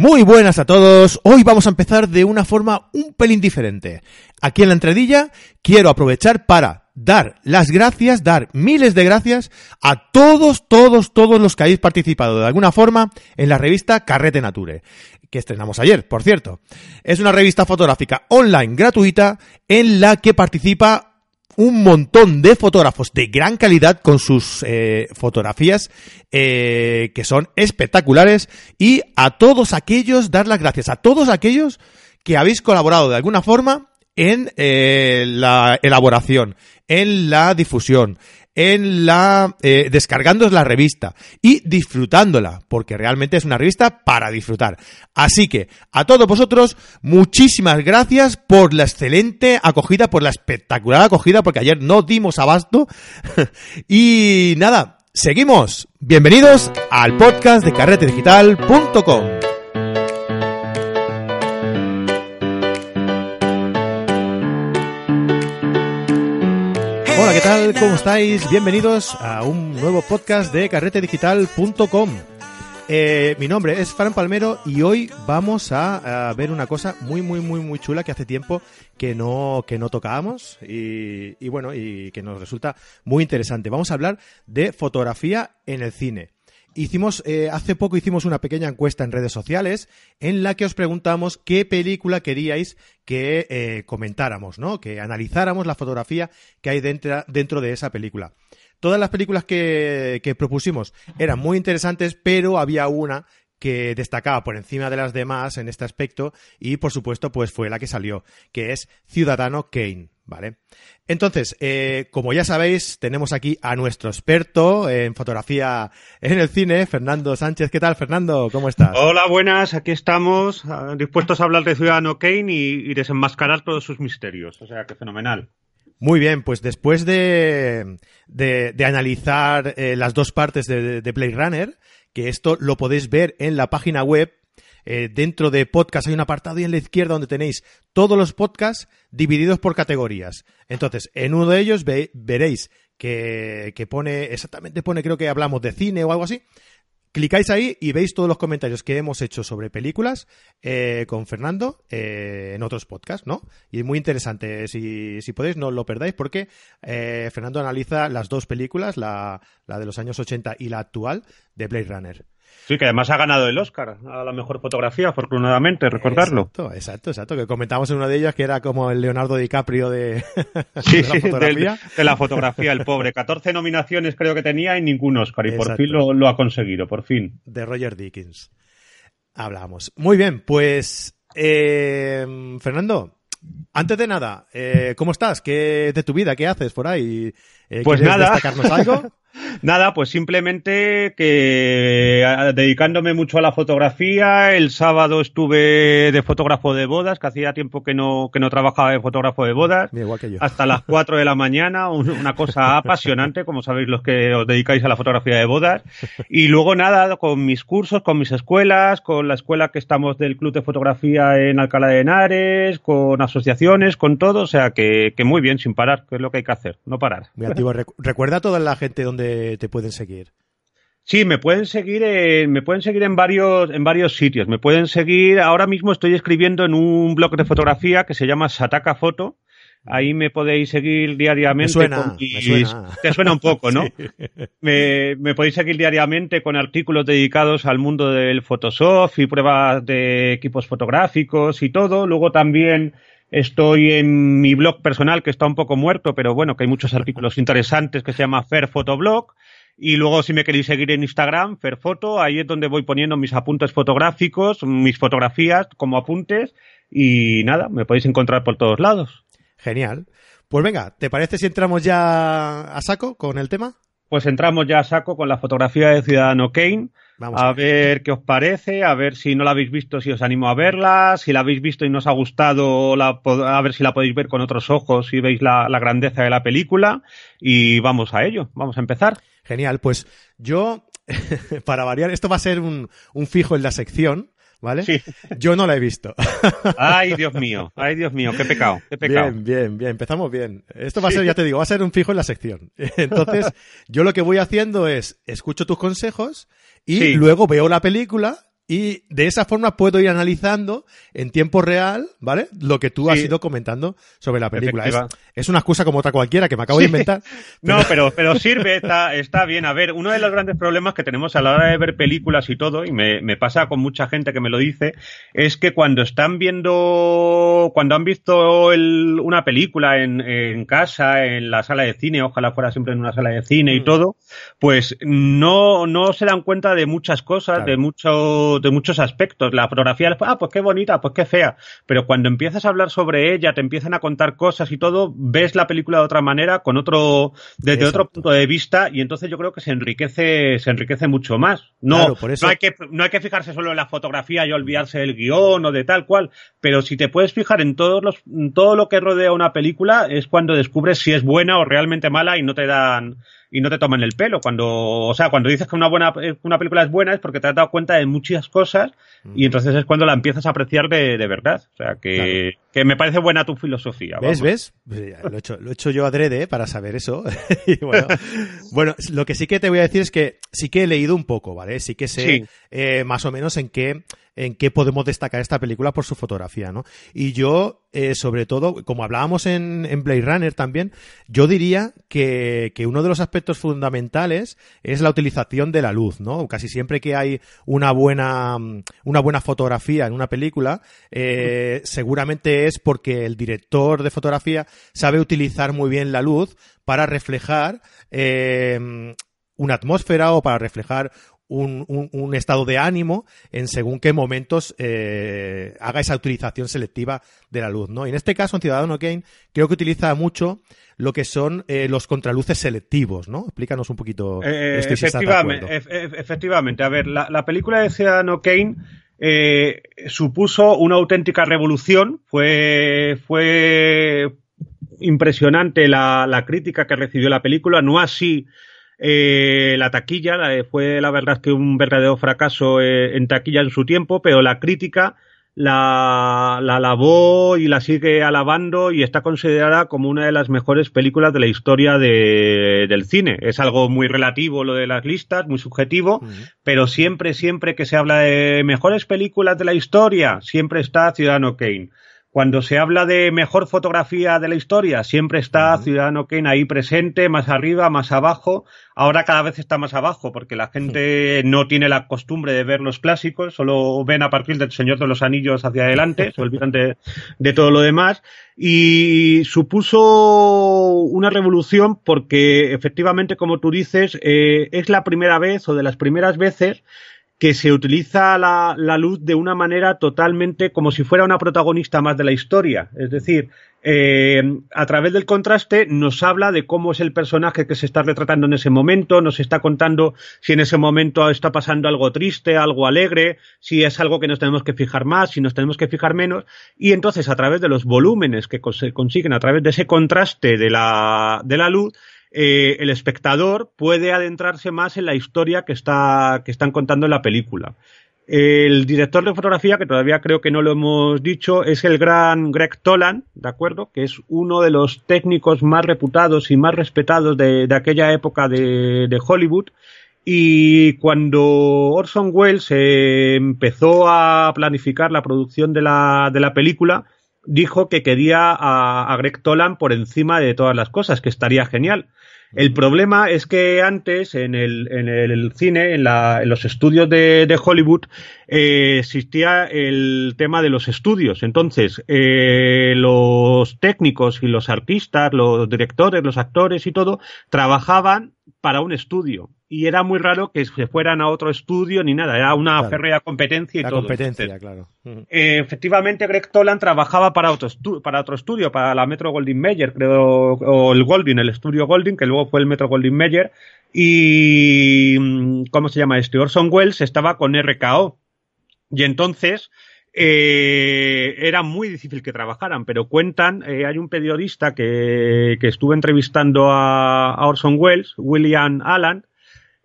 Muy buenas a todos. Hoy vamos a empezar de una forma un pelín diferente. Aquí en la entradilla quiero aprovechar para dar las gracias, dar miles de gracias a todos, todos, todos los que habéis participado de alguna forma en la revista Carrete Nature, que estrenamos ayer, por cierto. Es una revista fotográfica online gratuita en la que participa un montón de fotógrafos de gran calidad con sus eh, fotografías eh, que son espectaculares. Y a todos aquellos dar las gracias a todos aquellos que habéis colaborado de alguna forma en eh, la elaboración, en la difusión, en la eh, descargando la revista y disfrutándola, porque realmente es una revista para disfrutar. Así que a todos vosotros muchísimas gracias por la excelente acogida, por la espectacular acogida, porque ayer no dimos abasto y nada, seguimos. Bienvenidos al podcast de carretedigital.com. ¿qué tal? ¿Cómo estáis? Bienvenidos a un nuevo podcast de carretedigital.com. Eh, mi nombre es Fran Palmero y hoy vamos a, a, ver una cosa muy, muy, muy, muy chula que hace tiempo que no, que no tocábamos y, y bueno, y que nos resulta muy interesante. Vamos a hablar de fotografía en el cine. Hicimos, eh, hace poco hicimos una pequeña encuesta en redes sociales en la que os preguntamos qué película queríais que eh, comentáramos, ¿no? Que analizáramos la fotografía que hay dentro, dentro de esa película. Todas las películas que, que propusimos eran muy interesantes, pero había una que destacaba por encima de las demás en este aspecto y por supuesto pues fue la que salió, que es Ciudadano Kane, ¿vale? Entonces, eh, como ya sabéis, tenemos aquí a nuestro experto en fotografía en el cine, Fernando Sánchez. ¿Qué tal, Fernando? ¿Cómo estás? Hola, buenas. Aquí estamos, dispuestos a hablar de Ciudadano Kane y, y desenmascarar todos sus misterios. O sea, que fenomenal. Muy bien, pues después de, de, de analizar eh, las dos partes de, de Blade Runner, que esto lo podéis ver en la página web eh, dentro de podcast hay un apartado ahí en la izquierda donde tenéis todos los podcasts divididos por categorías. Entonces, en uno de ellos ve, veréis que, pone, exactamente pone, creo que hablamos de cine o algo así. Clicáis ahí y veis todos los comentarios que hemos hecho sobre películas eh, con Fernando eh, en otros podcasts, ¿no? Y es muy interesante. Si, si podéis, no lo perdáis porque Fernando analiza las dos películas, la, la de los años 80 y la actual de Blade Runner. Sí, que además ha ganado el Oscar a la mejor fotografía, afortunadamente, recordarlo. Exacto, exacto, exacto. Que comentamos en una de ellas que era como el Leonardo DiCaprio de, sí, de la fotografía. De, de, la fotografía, el pobre. 14 nominaciones creo que tenía y ningún Oscar. Y exacto. por fin lo, lo, ha conseguido, por fin. De Roger Dickens. Hablamos. Muy bien, pues. Eh, Fernando, antes de nada, eh, ¿cómo estás? ¿Qué de tu vida? ¿Qué haces por ahí? Eh, pues nada. destacarnos algo? Nada, pues simplemente que dedicándome mucho a la fotografía, el sábado estuve de fotógrafo de bodas, que hacía tiempo que no, que no trabajaba de fotógrafo de bodas, Igual que yo. hasta las 4 de la mañana, una cosa apasionante, como sabéis los que os dedicáis a la fotografía de bodas, y luego nada, con mis cursos, con mis escuelas, con la escuela que estamos del Club de Fotografía en Alcalá de Henares, con asociaciones, con todo, o sea que, que muy bien, sin parar, que es lo que hay que hacer, no parar. Muy activo. Recuerda a toda la gente donde te pueden seguir? Sí, me pueden seguir en, me pueden seguir en varios, en varios sitios. Me pueden seguir, ahora mismo estoy escribiendo en un blog de fotografía que se llama Sataka Foto. Ahí me podéis seguir diariamente. Me suena, con mis... me suena. Te suena un poco, ¿no? Sí. Me, me, podéis seguir diariamente con artículos dedicados al mundo del Photoshop y pruebas de equipos fotográficos y todo. Luego también Estoy en mi blog personal que está un poco muerto, pero bueno, que hay muchos artículos interesantes que se llama Fair Photoblog. Y luego, si me queréis seguir en Instagram, Fairfoto, ahí es donde voy poniendo mis apuntes fotográficos, mis fotografías como apuntes. Y nada, me podéis encontrar por todos lados. Genial. Pues venga, ¿te parece si entramos ya a saco con el tema? Pues entramos ya a saco con la fotografía de Ciudadano Kane. Vamos a, a ver qué os parece, a ver si no la habéis visto, si os animo a verla, si la habéis visto y no os ha gustado, la, a ver si la podéis ver con otros ojos, si veis la, la grandeza de la película. Y vamos a ello, vamos a empezar. Genial, pues yo, para variar, esto va a ser un, un fijo en la sección, ¿vale? Sí. Yo no la he visto. Ay, Dios mío, ay, Dios mío, qué pecado, qué pecado. Bien, bien, bien, empezamos bien. Esto va a ser, ya te digo, va a ser un fijo en la sección. Entonces, yo lo que voy haciendo es, escucho tus consejos y Sí. luego veo la película y de esa forma puedo ir analizando en tiempo real, ¿vale? Lo que tú has ido comentando sobre la película. Es, una excusa como otra cualquiera que me acabo de inventar. No, pero, pero sirve, está, está bien. A ver, uno de los grandes problemas que tenemos a la hora de ver películas y todo, y me, me pasa con mucha gente que me lo dice, es que cuando están viendo, cuando han visto el, una película en, en, casa, en la sala de cine, ojalá fuera siempre en una sala de cine y mm. todo, pues no, no se dan cuenta de muchas cosas, de mucho de muchos aspectos. La fotografía, ah, pues qué bonita, pues qué fea. Pero cuando empiezas a hablar sobre ella, te empiezan a contar cosas y todo, ves la película de otra manera, con otro, desde otro punto de vista, y entonces yo creo que se enriquece, se enriquece mucho más. No, no hay que, no hay que fijarse solo en la fotografía y olvidarse del guion o de tal cual, pero si te puedes fijar en todos los, todo lo que rodea una película, es cuando descubres si es buena o realmente mala y no te dan, y no te toman el pelo. Cuando, o sea, cuando dices que una buena una película es buena es porque te has dado cuenta de muchas cosas y entonces es cuando la empiezas a apreciar de, de verdad. O sea, que, que, me parece buena tu filosofía. ¿Ves? ¿Ves? Pues lo he, hecho, lo he hecho yo adrede para saber eso. bueno, bueno, lo que sí que te voy a decir es que sí que he leído un poco, ¿vale? Sí que sé eh, más o menos en qué en qué podemos destacar esta película por su fotografía, ¿no? Y yo, eh, sobre todo, como hablábamos en, en, Blade Runner también, yo diría que, uno de los aspectos fundamentales es la utilización de la luz, ¿no? Casi siempre que hay una buena, una buena fotografía en una película, eh, seguramente es porque el director de fotografía sabe utilizar muy bien la luz para reflejar eh, una atmósfera o para reflejar un, un, estado de ánimo en según qué momentos eh, haga esa utilización selectiva de la luz, ¿no? Y en este caso, en Ciudadano Kane, creo que utiliza mucho lo que son eh, los contraluces selectivos, ¿no? Explícanos un poquito. Eh, efectivamente, efectivamente. A ver, la, la película de Ciudadano Kane eh, supuso una auténtica revolución. Fue, fue impresionante la, la crítica que recibió la película, no así eh, la taquilla fue la verdad que un verdadero fracaso eh, en taquilla en su tiempo, pero la crítica la, la alabó y la sigue alabando y está considerada como una de las mejores películas de la historia de, del cine. Es algo muy relativo lo de las listas, muy subjetivo, pero siempre, siempre que se habla de mejores películas de la historia, siempre está Ciudadano Kane. Cuando se habla de mejor fotografía de la historia, siempre está Ciudadano Kane ahí presente, más arriba, más abajo. Ahora cada vez está más abajo, porque la gente no tiene la costumbre de ver los clásicos, solo ven a partir del Señor de los Anillos hacia adelante, se olvidan de, de todo lo demás. Y supuso una revolución porque efectivamente, como tú dices, eh, es la primera vez o de las primeras veces que se utiliza la, la, luz de una manera totalmente como si fuera una protagonista más de la historia. Es decir, eh, a través del contraste nos habla de cómo es el personaje que se está retratando en ese momento, nos está contando si en ese momento está pasando algo triste, algo alegre, si es algo que nos tenemos que fijar más, si nos tenemos que fijar menos, y entonces a través de los volúmenes que se consiguen, a través de ese contraste de la, de la luz, eh, el espectador puede adentrarse más en la historia que, está, que están contando en la película. El director de fotografía, que todavía creo que no lo hemos dicho, es el gran Greg Tolan, ¿de acuerdo? Que es uno de los técnicos más reputados y más respetados de, aquella época de, de, Hollywood. Y cuando Orson Welles empezó a planificar la producción de la, de la película, dijo que quería a, a Greg Tolan por encima de todas las cosas, que estaría genial. El problema es que antes en el, en el cine, en, la, en, los estudios de, de Hollywood, eh, existía el tema de los estudios. Entonces, eh, los técnicos y los artistas, los directores, los actores y todo, trabajaban para un estudio y era muy raro que se fueran a otro estudio ni nada, era una férrea competencia y la todo. competencia, claro. Eh, efectivamente, Greg Toland trabajaba para otro, para otro estudio, para la Metro Goldwyn Mayer, creo, o el Goldwyn, el estudio Goldwyn, que luego fue el Metro Goldwyn Mayer, y, mm, ¿cómo se llama este? Orson Welles estaba con RKO. Y entonces, eh, era muy difícil que trabajaran, pero cuentan, eh, hay un periodista que, que estuvo entrevistando a, a Orson Welles, William Allen,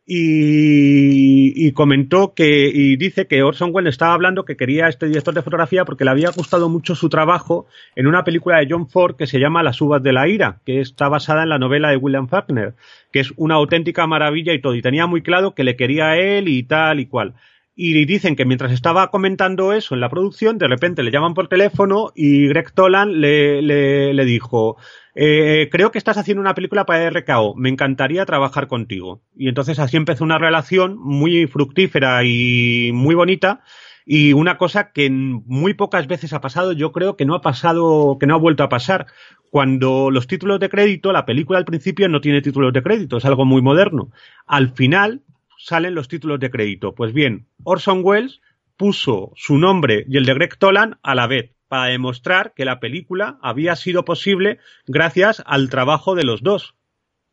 y, comentó que, y dice que Orson Welles estaba hablando que quería este director de fotografía porque le había gustado mucho su trabajo en una película de John Ford que se llama Las uvas de la ira, que está basada en la novela de William Faulkner, que es una auténtica maravilla y todo, y tenía muy claro que le quería a él y tal y cual. y dicen que mientras estaba comentando eso en la producción, de repente le llaman por teléfono y Greg Tolan le, le dijo, eh, creo que estás haciendo una película para RKO, me encantaría trabajar contigo. Y entonces así empezó una relación muy fructífera y muy bonita y una cosa que muy pocas veces ha pasado, yo creo que no ha pasado, que no ha vuelto a pasar. Cuando los títulos de crédito, la película al principio no tiene títulos de crédito, es algo muy moderno. Al final salen los títulos de crédito. Pues bien, Orson Welles puso su nombre y el de Greg Tolan a la vez para demostrar que la película había sido posible gracias al trabajo de los dos.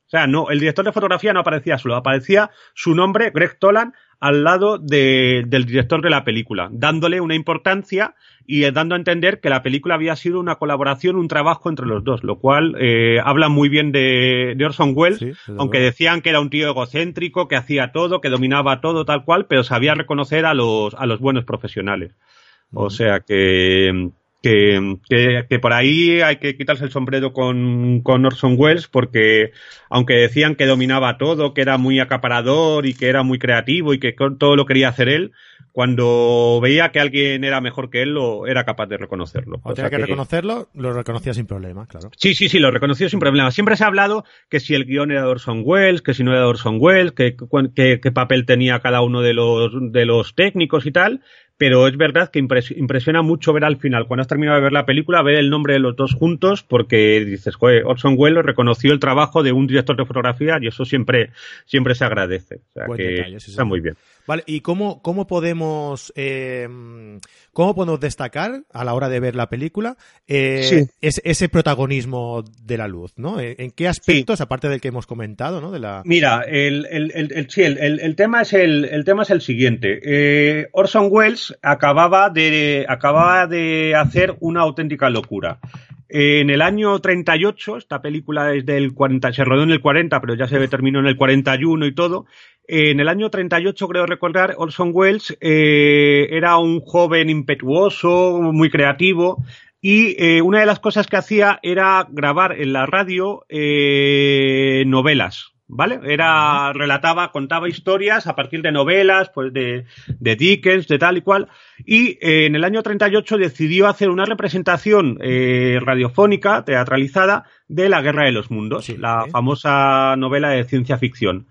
O sea, no, el director de fotografía no aparecía solo, aparecía su nombre, Greg Tolan, al lado de, del director de la película, dándole una importancia y dando a entender que la película había sido una colaboración, un trabajo entre los dos, lo cual eh, habla muy bien de, de Orson Welles, aunque decían que era un tío egocéntrico, que hacía todo, que dominaba todo tal cual, pero sabía reconocer a los, a los buenos profesionales. O sea que, que, que, que, por ahí hay que quitarse el sombrero con, con Orson Welles porque aunque decían que dominaba todo, que era muy acaparador y que era muy creativo y que todo lo quería hacer él, cuando veía que alguien era mejor que él, lo, era capaz de reconocerlo. O tenía que, que, reconocerlo, lo reconocía sin problema, claro. Sí, sí, sí, lo reconoció sin problema. Siempre se ha hablado que si el guion era de Orson Welles, que si no era de Orson Welles, que, qué papel tenía cada uno de los, de los técnicos y tal, pero es verdad que impresiona mucho ver al final, cuando has terminado de ver la película, ver el nombre de los dos juntos, porque dices, joder, Orson Welles reconoció el trabajo de un director de fotografía y eso siempre, siempre se agradece. O sea, que detalle, sí, está sí. muy bien. Vale, ¿y cómo, cómo podemos eh, cómo podemos destacar a la hora de ver la película eh, sí. ese, ese, protagonismo de la luz, ¿no? ¿En qué aspectos, sí. aparte del que hemos comentado, ¿no? De la... Mira, el, el, el, sí, el, el, tema es el, el tema es el siguiente. Eh, Orson Welles acababa de acababa de hacer una auténtica locura. En el año 38, esta película es del 40, se rodó en el 40, pero ya se terminó en el 41 y todo. En el año 38, creo recordar, Orson Welles eh, era un joven impetuoso, muy creativo, y eh, una de las cosas que hacía era grabar en la radio eh, novelas. ¿Vale? Era, relataba, contaba historias a partir de novelas, pues de, de Dickens, de tal y cual. Y eh, en el año 38 decidió hacer una representación eh, radiofónica, teatralizada, de La Guerra de los Mundos, sí, la ¿eh? famosa novela de ciencia ficción.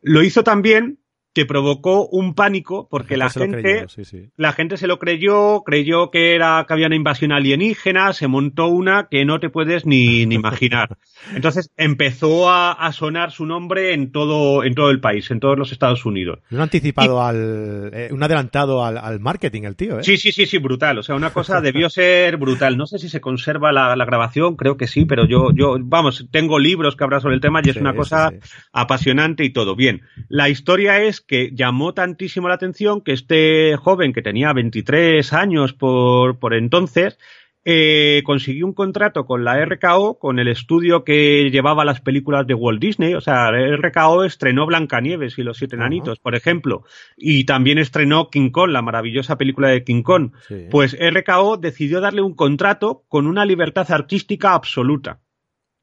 Lo hizo también que provocó un pánico porque la, gente, la gente, creyó, sí, sí. la gente se lo creyó, creyó que era que había una invasión alienígena, se montó una que no te puedes ni, ni imaginar. Entonces empezó a, a, sonar su nombre en todo, en todo el país, en todos los Estados Unidos. Un anticipado y, al, eh, un adelantado al, al, marketing, el tío, ¿eh? Sí, sí, sí, sí, brutal. O sea, una cosa debió ser brutal. No sé si se conserva la, la, grabación, creo que sí, pero yo, yo, vamos, tengo libros que habrá sobre el tema y es sí, una cosa apasionante y todo. Bien, la historia es que llamó tantísimo la atención que este joven que tenía 23 años por, por entonces eh, consiguió un contrato con la RKO, con el estudio que llevaba las películas de Walt Disney. O sea, RKO estrenó Blancanieves y los Siete Enanitos, uh -huh. por ejemplo, y también estrenó King Kong, la maravillosa película de King Kong. Sí. Pues RKO decidió darle un contrato con una libertad artística absoluta.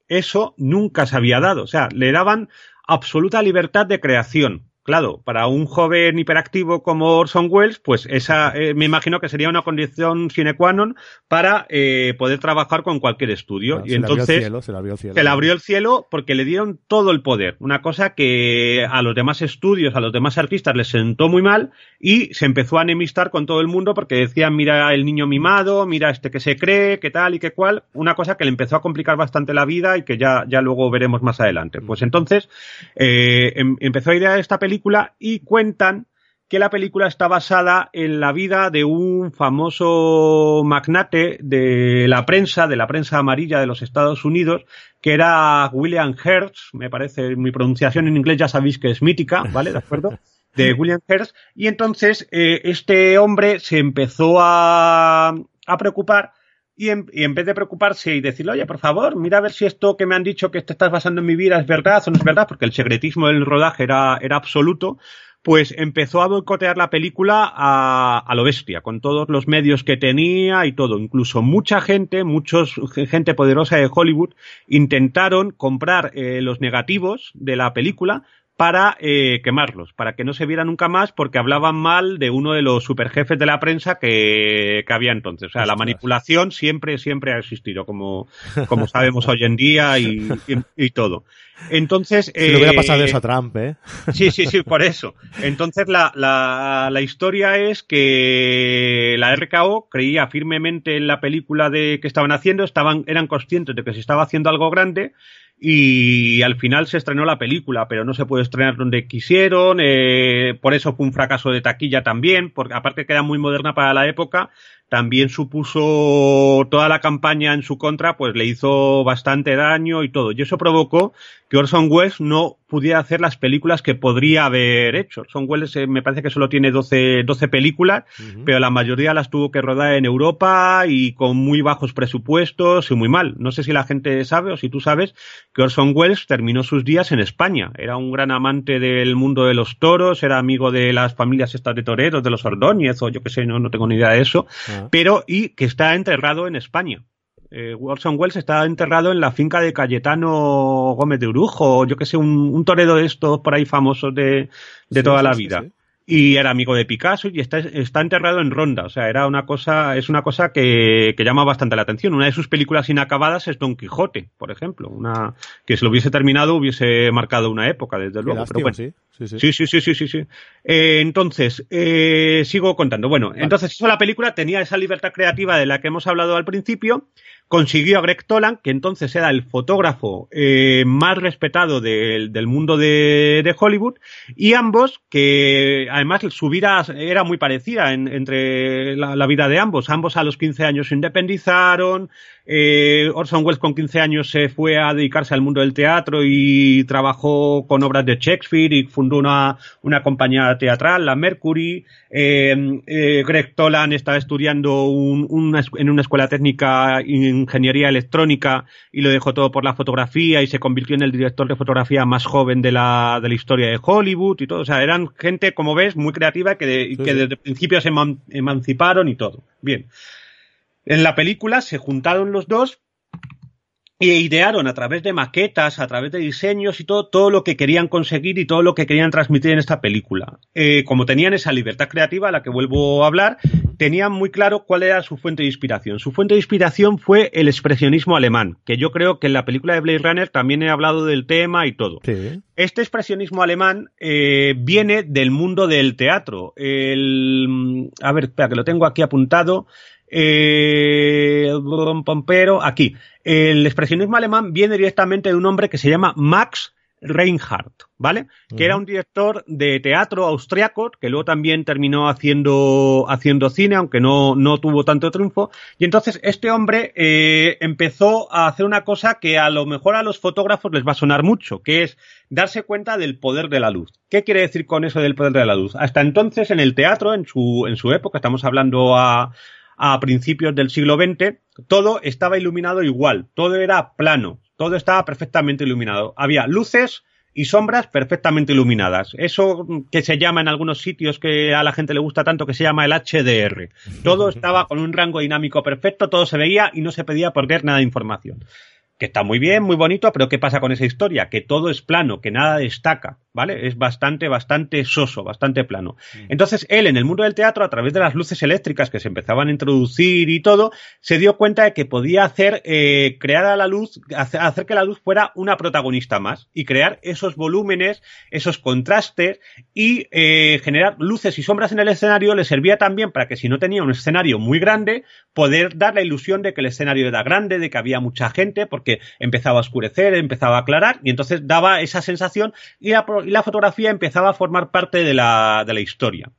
Eso nunca se había dado. O sea, le daban absoluta libertad de creación claro, para un joven hiperactivo como Orson Welles, pues esa eh, me imagino que sería una condición sine qua non para eh, poder trabajar con cualquier estudio. Claro, y entonces cielo, se le abrió el cielo. Se le abrió el cielo porque le dieron todo el poder. Una cosa que a los demás estudios, a los demás artistas les sentó muy mal y se empezó a enemistar con todo el mundo porque decían, mira el niño mimado, mira este que se cree, qué tal y qué cual. Una cosa que le empezó a complicar bastante la vida y que ya, ya luego veremos más adelante. Pues entonces eh, em, empezó a idear esta película película y cuentan que la película está basada en la vida de un famoso magnate de la prensa, de la prensa amarilla de los Estados Unidos, que era William Hertz, me parece, mi pronunciación en inglés ya sabéis que es mítica, ¿vale? ¿De acuerdo? De William Hertz. Y entonces eh, este hombre se empezó a, a preocupar y en, y en, vez de preocuparse y decirle, oye, por favor, mira a ver si esto que me han dicho que te estás basando en mi vida es verdad o no es verdad, porque el secretismo del rodaje era, era absoluto, pues empezó a boicotear la película a, a, lo bestia, con todos los medios que tenía y todo. Incluso mucha gente, muchos gente poderosa de Hollywood, intentaron comprar eh, los negativos de la película para eh, quemarlos, para que no se viera nunca más porque hablaban mal de uno de los superjefes de la prensa que, que había entonces. O sea, la manipulación siempre, siempre ha existido, como, como sabemos hoy en día y, y, todo. Entonces. Si le hubiera pasado eh, eso a Trump, ¿eh? Sí, sí, sí, por eso. Entonces, la, la, la historia es que la RKO creía firmemente en la película de que estaban haciendo, estaban, eran conscientes de que se estaba haciendo algo grande y al final se estrenó la película, pero no se puede estrenar donde quisieron, eh, por eso fue un fracaso de taquilla también, porque aparte que era muy moderna para la época, también supuso toda la campaña en su contra, pues le hizo bastante daño y todo. Y eso provocó que Orson Welles no pudiera hacer las películas que podría haber hecho. Orson Welles eh, me parece que solo tiene 12, 12 películas, pero la mayoría las tuvo que rodar en Europa y con muy bajos presupuestos y muy mal. No sé si la gente sabe o si tú sabes que Orson Welles terminó sus días en España. Era un gran amante del mundo de los toros, era amigo de las familias estas de toreros, de los Ordóñez o yo qué sé, no, no tengo ni idea de eso. Pero y que está enterrado en España. Eh, Orson Welles está enterrado en la finca de Cayetano Gómez de Urujo, yo que sé, un, un toredo de estos por ahí famosos de, de toda la vida y era amigo de Picasso y está, está enterrado en Ronda. O sea, era una cosa, es una cosa que, que, llama bastante la atención. Una de sus películas inacabadas es Don Quijote, por ejemplo. Una que si lo hubiese terminado hubiese marcado una época, desde luego. Pero bueno. sí. Sí, sí, sí, sí, sí, sí. Eh, entonces, eh, sigo contando. Bueno, entonces eso la película tenía esa libertad creativa de la que hemos hablado al principio consiguió a Greg Toland, que entonces era el fotógrafo eh, más respetado del mundo de, Hollywood, y ambos, que además su vida era muy parecida entre la, la, vida de ambos. Ambos a los 15 años se independizaron, eh, Orson Welles con 15 años se fue a dedicarse al mundo del teatro y trabajó con obras de Shakespeare y fundó una, una compañía teatral, la Mercury. Eh, eh, Greg Tolan estaba estudiando un, en una escuela técnica ingeniería electrónica y lo dejó todo por la fotografía y se convirtió en el director de fotografía más joven de la, de la historia de Hollywood y todo. O sea, eran gente, como ves, muy creativa que, que desde el principio se emanciparon y todo. Bien. En la película se juntaron los dos e idearon a través de maquetas, a través de diseños y todo, todo lo que querían conseguir y todo lo que querían transmitir en esta película. Eh, como tenían esa libertad creativa a la que vuelvo a hablar, tenían muy claro cuál era su fuente de inspiración. Su fuente de inspiración fue el expresionismo alemán, que yo creo que en la película de Blade Runner también he hablado del tema y todo. Este expresionismo alemán eh, viene del mundo del teatro. El, a ver, espera, que lo tengo aquí apuntado. Eh, Pompero, aquí. El expresionismo alemán viene directamente de un hombre que se llama Max Reinhardt, ¿vale? Que era un director de teatro austriaco, que luego también terminó haciendo, haciendo cine, aunque no, no tuvo tanto triunfo. Y entonces este hombre eh, empezó a hacer una cosa que a lo mejor a los fotógrafos les va a sonar mucho, que es darse cuenta del poder de la luz. ¿Qué quiere decir con eso del poder de la luz? Hasta entonces en el teatro, en su, en su época, estamos hablando a, a principios del siglo XX, todo estaba iluminado igual, todo era plano, todo estaba perfectamente iluminado. Había luces y sombras perfectamente iluminadas. Eso que se llama en algunos sitios que a la gente le gusta tanto que se llama el HDR. Todo estaba con un rango dinámico perfecto, todo se veía y no se pedía perder nada de información. Que está muy bien, muy bonito, pero ¿qué pasa con esa historia? Que todo es plano, que nada destaca. ¿Vale? Es bastante, bastante soso, bastante plano. Mm. Entonces, él en el mundo del teatro, a través de las luces eléctricas que se empezaban a introducir y todo, se dio cuenta de que podía hacer, eh, crear a la luz, hacer que la luz fuera una protagonista más y crear esos volúmenes, esos contrastes y eh, generar luces y sombras en el escenario le servía también para que si no tenía un escenario muy grande, poder dar la ilusión de que el escenario era grande, de que había mucha gente, porque empezaba a oscurecer, empezaba a aclarar y entonces daba esa sensación y la y la fotografía empezaba a formar parte de la, historia.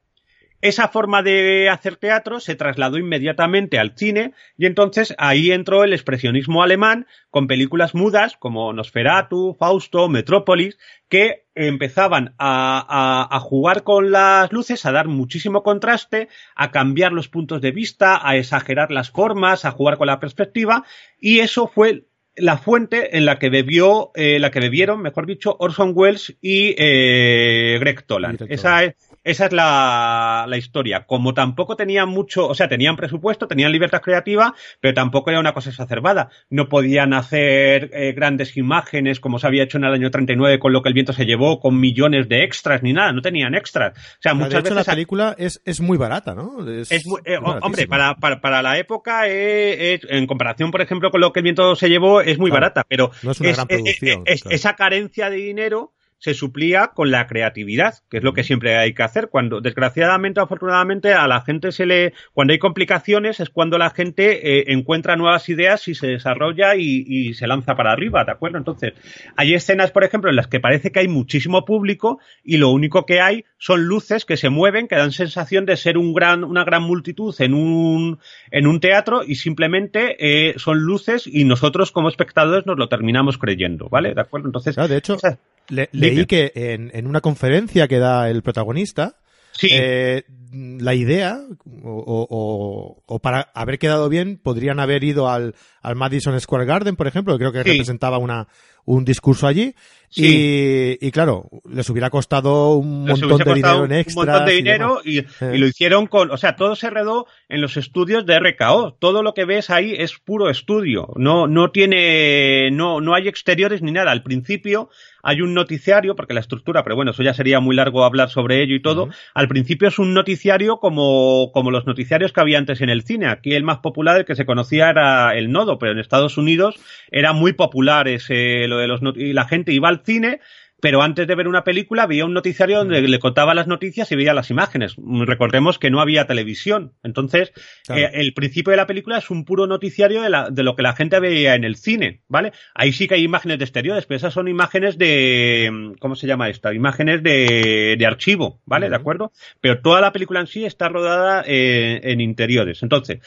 Esa forma de hacer teatro se trasladó inmediatamente al cine y entonces ahí entró el expresionismo alemán con películas mudas como Nosferatu, Fausto, Metrópolis, que empezaban a, jugar con las luces, a dar muchísimo contraste, a cambiar los puntos de vista, a exagerar las formas, a jugar con la perspectiva y eso fue la fuente en la que bebió, eh, la que bebieron, mejor dicho, Orson Welles y eh, Greg Toland. Esa es, esa es la, la, historia. Como tampoco tenían mucho, o sea, tenían presupuesto, tenían libertad creativa, pero tampoco era una cosa exacerbada. No podían hacer eh, grandes imágenes como se había hecho en el año 39 con lo que el viento se llevó, con millones de extras ni nada. No tenían extras. O sea, muchas de hecho, veces la película es, es muy barata, ¿no? Es, es muy, eh, hombre, para, para, para, la época, eh, en comparación, por ejemplo, con lo que el viento se llevó, es muy claro, barata, pero no es una gran producción, claro. esa carencia de dinero se suplía con la creatividad, que es lo que siempre hay que hacer. Cuando, desgraciadamente afortunadamente, a la gente se le, cuando hay complicaciones es cuando la gente eh, encuentra nuevas ideas y se desarrolla y, y, se lanza para arriba, ¿de acuerdo? Entonces, hay escenas, por ejemplo, en las que parece que hay muchísimo público y lo único que hay son luces que se mueven, que dan sensación de ser un gran, una gran multitud en un, en un teatro y simplemente eh, son luces y nosotros como espectadores nos lo terminamos creyendo, ¿vale? ¿De acuerdo? Entonces, de hecho, esa, le, leí que en, en, una conferencia que da el protagonista, sí. eh, la idea, o, o, o, para haber quedado bien, podrían haber ido al, al Madison Square Garden, por ejemplo, que creo que sí. representaba una, un discurso allí. Sí. Y, y, claro, les hubiera costado un les montón de dinero en extras. Un montón de dinero y, y, y, lo hicieron con, o sea, todo se redó en los estudios de RKO. Todo lo que ves ahí es puro estudio. No, no tiene, no, no hay exteriores ni nada. Al principio hay un noticiario, porque la estructura, pero bueno, eso ya sería muy largo hablar sobre ello y todo. Uh -huh. Al principio es un noticiario como, como los noticiarios que había antes en el cine. Aquí el más popular, el que se conocía era el nodo, pero en Estados Unidos era muy popular ese, lo de los y la gente iba al cine pero antes de ver una película veía un noticiario donde le contaba las noticias y veía las imágenes. Recordemos que no había televisión. Entonces, claro. eh, el principio de la película es un puro noticiario de, la, de, lo que la gente veía en el cine, ¿vale? Ahí sí que hay imágenes de exteriores, pero esas son imágenes de... ¿Cómo se llama esta? Imágenes de, de archivo, ¿vale? Uh -huh. ¿De acuerdo? Pero toda la película en sí está rodada eh, en interiores. Entonces,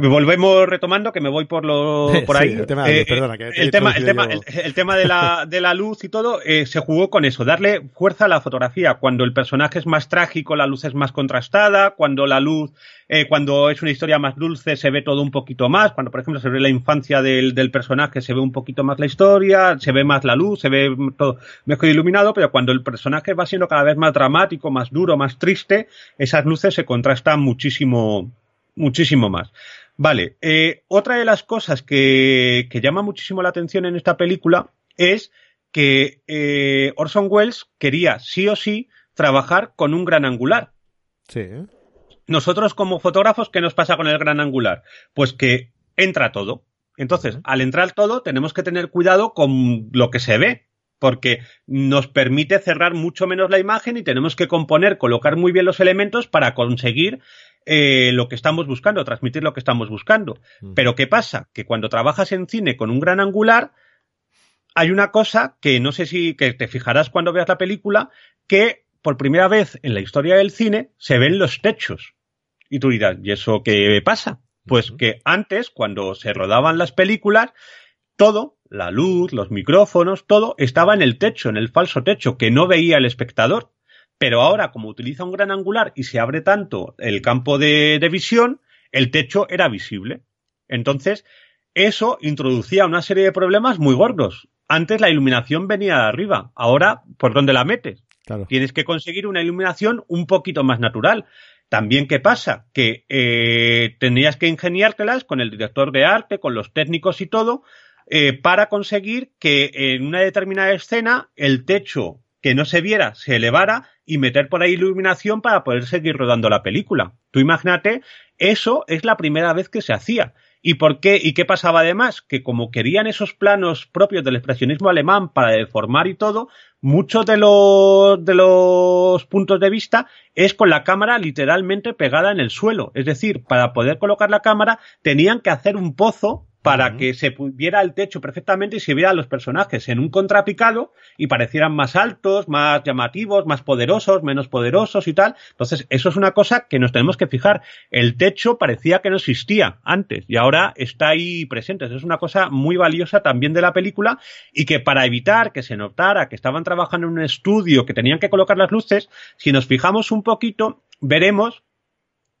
Volvemos retomando, que me voy por lo por ahí. Sí, el tema, eh, perdona, que el, tema, el, tema, el, el, tema de la, de la luz y todo, eh, se jugó con eso, darle fuerza a la fotografía. Cuando el personaje es más trágico, la luz es más contrastada. Cuando la luz, eh, cuando es una historia más dulce, se ve todo un poquito más. Cuando, por ejemplo, se ve la infancia del, del personaje, se ve un poquito más la historia, se ve más la luz, se ve todo mejor iluminado. Pero cuando el personaje va siendo cada vez más dramático, más duro, más triste, esas luces se contrastan muchísimo, muchísimo más. Vale, eh, otra de las cosas que, que, llama muchísimo la atención en esta película es que eh, Orson Welles quería sí o sí trabajar con un gran angular. Sí. Nosotros como fotógrafos, ¿qué nos pasa con el gran angular? Pues que entra todo. Entonces, uh -huh. al entrar todo, tenemos que tener cuidado con lo que se ve, porque nos permite cerrar mucho menos la imagen y tenemos que componer, colocar muy bien los elementos para conseguir eh, lo que estamos buscando, transmitir lo que estamos buscando. Mm. Pero ¿qué pasa? Que cuando trabajas en cine con un gran angular, hay una cosa que no sé si que te fijarás cuando veas la película, que por primera vez en la historia del cine se ven los techos. Y tú dirás, ¿y eso qué pasa? Pues que antes, cuando se rodaban las películas, todo, la luz, los micrófonos, todo estaba en el techo, en el falso techo, que no veía el espectador. Pero ahora, como utiliza un gran angular y se abre tanto el campo de, de visión, el techo era visible. Entonces, eso introducía una serie de problemas muy gordos. Antes la iluminación venía de arriba. Ahora, ¿por dónde la metes? Claro. Tienes que conseguir una iluminación un poquito más natural. También, ¿qué pasa? Que eh, tenías que ingeniártelas con el director de arte, con los técnicos y todo, eh, para conseguir que en una determinada escena el techo que no se viera se elevara y meter por ahí iluminación para poder seguir rodando la película. Tú imagínate, eso es la primera vez que se hacía. ¿Y por qué? ¿Y qué pasaba además? Que como querían esos planos propios del expresionismo alemán para deformar y todo, muchos de los, de los puntos de vista es con la cámara literalmente pegada en el suelo. Es decir, para poder colocar la cámara tenían que hacer un pozo para uh -huh. que se viera el techo perfectamente y se vieran los personajes en un contrapicado y parecieran más altos, más llamativos, más poderosos, menos poderosos y tal. Entonces, eso es una cosa que nos tenemos que fijar. El techo parecía que no existía antes y ahora está ahí presente. Eso es una cosa muy valiosa también de la película y que para evitar que se notara que estaban trabajando en un estudio, que tenían que colocar las luces, si nos fijamos un poquito, veremos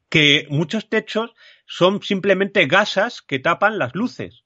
que muchos techos son simplemente gasas que tapan las luces.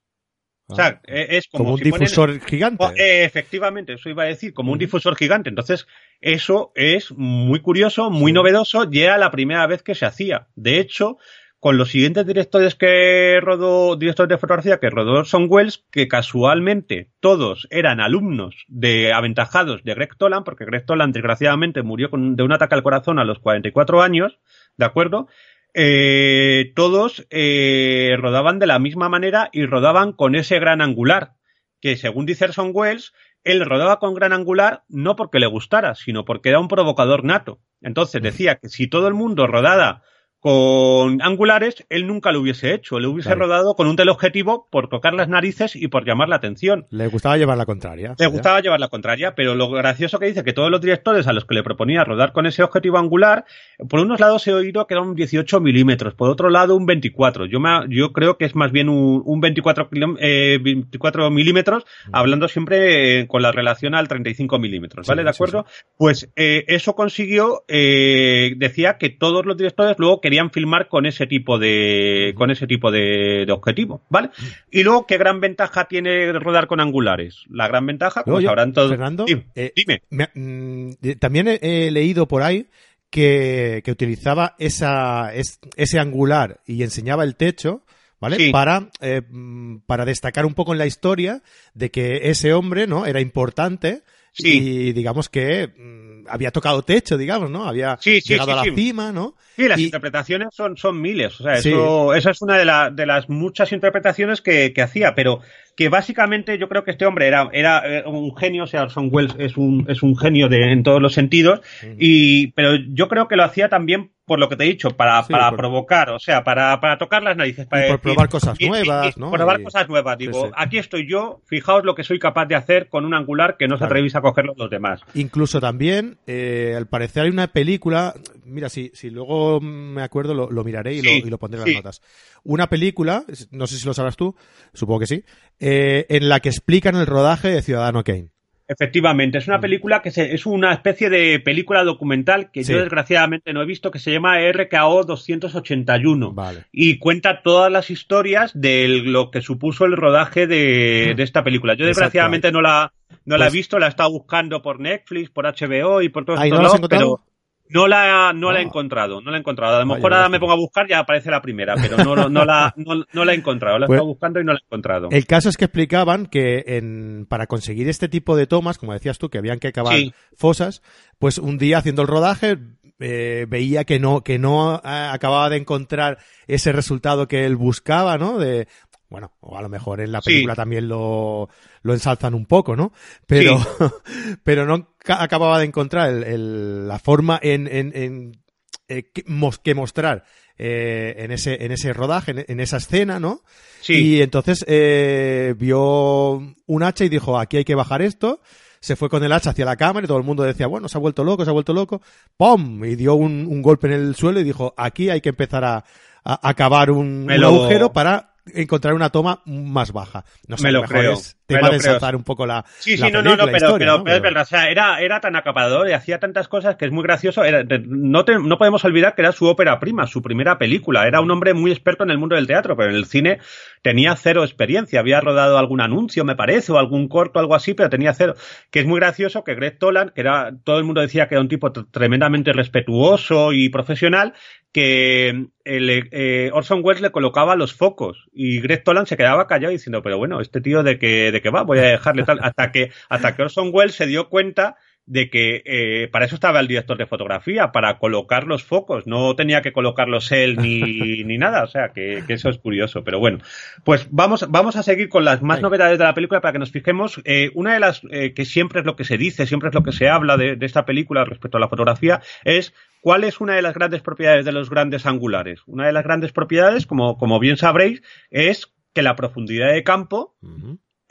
O sea, e, es como, como un difusor gigante. efectivamente, eso iba a decir, como un difusor gigante. Entonces, eso es muy curioso, muy novedoso, y era la primera vez que se hacía. De hecho, con los siguientes directores que rodó, directores de fotografía que rodó Orson Welles, que casualmente todos eran alumnos de aventajados de Greg Toland, porque Greg Toland desgraciadamente murió con, de un ataque al corazón a los 44 años, ¿de acuerdo? Eh, todos eh, rodaban de la misma manera y rodaban con ese gran angular, que según dice Orson Welles, él rodaba con gran angular no porque le gustara, sino porque era un provocador nato. Entonces decía que si todo el mundo rodara con angulares, él nunca lo hubiese hecho. Le hubiese rodado con un teleobjetivo por tocar las narices y por llamar la atención. Le gustaba llevar la contraria. Le gustaba llevar la contraria, pero lo gracioso que dice que todos los directores a los que le proponía rodar con ese objetivo angular, por unos lados he oído que era un 18 milímetros, por otro lado un 24. Yo, me, yo creo que es más bien un, 24, 24 eh, milímetros, mm. hablando siempre eh, con la relación al 35 milímetros, ¿vale? ¿De acuerdo? Pues eh, eso consiguió, decía que todos los directores luego que querían filmar con ese tipo de con ese tipo de, objetivo, ¿vale? Y luego qué gran ventaja tiene rodar con angulares. La gran ventaja, como sabrán todos. Fernando, eh, dime. Mm, también he, leído por ahí que, utilizaba esa ese angular y enseñaba el techo. ¿Vale? Para, eh, mm, para destacar un poco en la historia de que ese hombre, ¿no? Era importante y digamos que mm, había tocado techo, digamos, ¿no? Había llegado a la cima, ¿no? Sí, las interpretaciones son, son miles. O sea, eso, esa es una de, de las muchas interpretaciones que, que hacía, pero que básicamente yo creo que este hombre era, era eh, un genio, o sea, Orson Welles es un, es un genio de, en todos los sentidos, y, pero yo creo que lo hacía también por lo que te he dicho, para, para provocar, o sea, para, para tocar las narices. Para por probar cosas nuevas, ¿no? Por probar cosas nuevas, digo, aquí estoy yo, fijaos lo que soy capaz de hacer con un angular que no se atrevís a cogerlo los demás. Incluso también, eh, al parecer hay una película, mira, si, si luego me acuerdo lo, miraré y, lo, y lo pondré en las notas. Una película, no sé si lo sabrás tú, supongo que sí, eh, en la que explican el rodaje de Ciudadano Kane. Efectivamente, es una mm. película que es una especie de película documental que yo desgraciadamente no he visto, que se llama RKO 281 y cuenta todas las historias de lo que supuso el rodaje de, esta película. Yo desgraciadamente no la, no la he pues visto, la he estado buscando por Netflix, por HBO y por todos estos lados, pero no la, no la he encontrado, no la he encontrado. A lo mejor ahora me pongo a buscar y aparece la primera, pero no, no, la, no, la he encontrado. La he pues estado buscando y no la he encontrado. El caso es que explicaban que en, para conseguir este tipo de tomas, como decías tú, que habían que acabar fosas, pues un día haciendo el rodaje eh, veía que no, que no eh, acababa de encontrar ese resultado que él buscaba, ¿no? De, bueno, o a lo mejor en la película también lo, lo ensalzan un poco, ¿no? Pero, pero no acababa de encontrar el, la forma en, en, en eh, que, mostrar eh, en ese en ese rodaje, en, esa escena, ¿no? Sí. Y entonces eh, vio un hacha y dijo, aquí hay que bajar esto. Se fue con el hacha hacia la cámara y todo el mundo decía, bueno, se ha vuelto loco, se ha vuelto loco. ¡Pum! Y dio un, un golpe en el suelo y dijo, aquí hay que empezar a, a acabar un, un agujero para encontrar una toma más baja. No sé, me lo creo. Es tema de saltar un poco la. Sí, sí, no, no, no, pero, pero, es verdad. O sea, era, era tan acapador y hacía tantas cosas que es muy gracioso. no, no podemos olvidar que era su ópera prima, su primera película. Era un hombre muy experto en el mundo del teatro, pero en el cine tenía cero experiencia. Había rodado algún anuncio, me parece, o algún corto, algo así, pero tenía cero. Que es muy gracioso que Greg Toland, que era, todo el mundo decía que era un tipo tremendamente respetuoso y profesional, que el, eh, Orson Welles le colocaba los focos y Greg Toland se quedaba callado diciendo, pero bueno, este tío de que, de que va, voy a dejarle tal, hasta que, hasta que Orson Welles se dio cuenta de que eh, para eso estaba el director de fotografía, para colocar los focos, no tenía que colocarlos él ni, ni nada, o sea que, eso es curioso, pero bueno, pues vamos, vamos a seguir con las más novedades de la película para que nos fijemos. Eh, una de las eh, que siempre es lo que se dice, siempre es lo que se habla de, de, esta película respecto a la fotografía, es cuál es una de las grandes propiedades de los grandes angulares. Una de las grandes propiedades, como, como bien sabréis, es que la profundidad de campo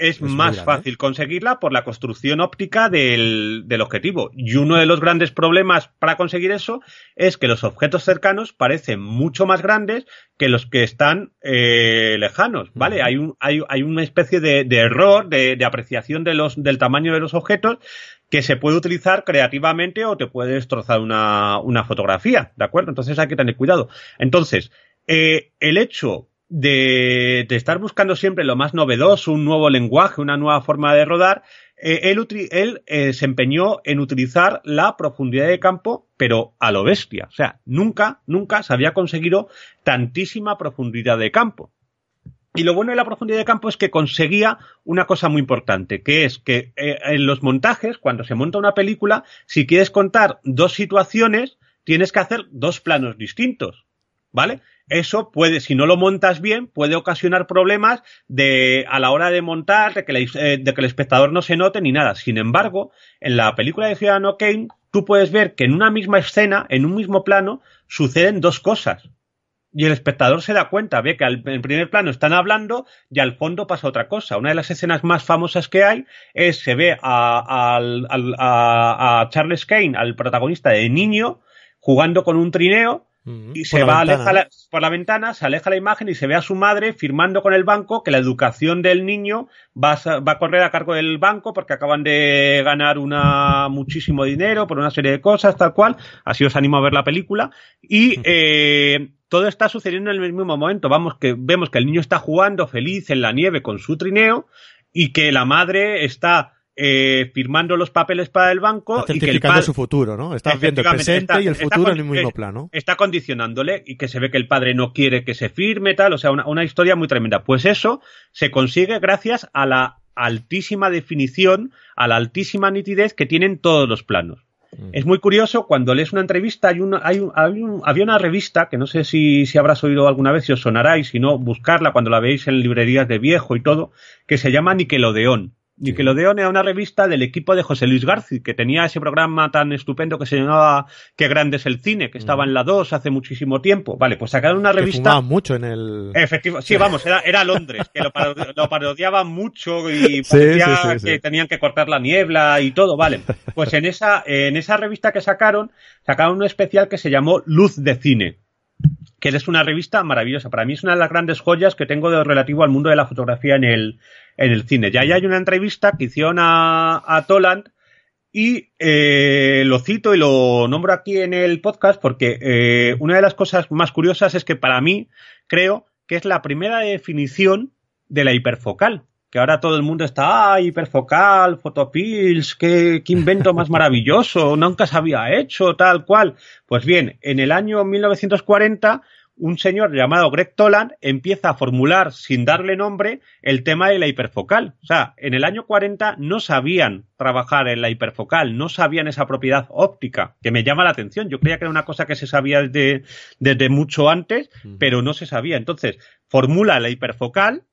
es, más fácil conseguirla por la construcción óptica del, del, objetivo. Y uno de los grandes problemas para conseguir eso es que los objetos cercanos parecen mucho más grandes que los que están eh, lejanos, ¿vale? hay, un, hay, hay, una especie de, de error de, de, apreciación de los, del tamaño de los objetos que se puede utilizar creativamente o te puede destrozar una, una fotografía, ¿de acuerdo? Entonces hay que tener cuidado. Entonces, eh, el hecho de, estar buscando siempre lo más novedoso, un nuevo lenguaje, una nueva forma de rodar, eh, él, eh, se empeñó en utilizar la profundidad de campo, pero a lo bestia. O sea, nunca, nunca se había conseguido tantísima profundidad de campo. Y lo bueno de la profundidad de campo es que conseguía una cosa muy importante, que es que eh, en los montajes, cuando se monta una película, si quieres contar dos situaciones, tienes que hacer dos planos distintos. ¿Vale? Eso puede, si no lo montas bien, puede ocasionar problemas de, a la hora de montar, de que, eh, de que el espectador no se note ni nada. Sin embargo, en la película de Ciudadano Kane, tú puedes ver que en una misma escena, en un mismo plano, suceden dos cosas y el espectador se da cuenta, ve que al, en primer plano están hablando y al fondo pasa otra cosa. Una de las escenas más famosas que hay es se ve a, a, a Charles Kane, al protagonista de niño, jugando con un trineo y se va aleja por la ventana, se aleja la imagen y se ve a su madre firmando con el banco que la educación del niño va a, va a correr a cargo del banco porque acaban de ganar una muchísimo dinero por una serie de cosas, tal cual. Así os animo a ver la película. Y eh, todo está sucediendo en el mismo momento. Vamos, que vemos que el niño está jugando feliz en la nieve con su trineo y que la madre está eh, firmando los papeles para el banco y que el padre, su futuro, ¿no? Está viendo el presente y el futuro en el mismo plano. Está condicionándole y que se ve que el padre no quiere que se firme, tal, o sea, una, una historia muy tremenda. Pues eso se consigue gracias a la altísima definición, a la altísima nitidez que tienen todos los planos. Mm. Es muy curioso cuando lees una entrevista, hay una, hay un, había una revista que no sé si, si habrás oído alguna vez, si os sonará y si no, buscarla cuando la veis en librerías de viejo y todo, que se llama Nickelodeon. Nickelodeon era una revista del equipo de José Luis García, que tenía ese programa tan estupendo que se llamaba Qué grande es el cine, que estaba en la 2 hace muchísimo tiempo. Vale, pues sacaron una revista. Que mucho en el. Efectivo, sí, vamos, era, era Londres, que lo, parodiaban mucho y parecía que tenían que cortar la niebla y todo, vale. Pues en esa, en esa revista que sacaron, sacaron un especial que se llamó Luz de Cine que es una revista maravillosa. Para mí es una de las grandes joyas que tengo de relativo al mundo de la fotografía en el, en el cine. Ya hay una entrevista que hicieron a, a Toland y eh, lo cito y lo nombro aquí en el podcast porque eh, una de las cosas más curiosas es que para mí creo que es la primera definición de la hiperfocal que ahora todo el mundo está, ah, hiperfocal, fotopills, qué, qué invento más maravilloso, nunca se había hecho, tal cual. Pues bien, en el año 1940, un señor llamado Greg Toland empieza a formular, sin darle nombre, el tema de la hiperfocal. O sea, en el año 40 no sabían trabajar en la hiperfocal, no sabían esa propiedad óptica, que me llama la atención. Yo creía que era una cosa que se sabía desde, desde mucho antes, pero no se sabía. Entonces, formula la hiperfocal,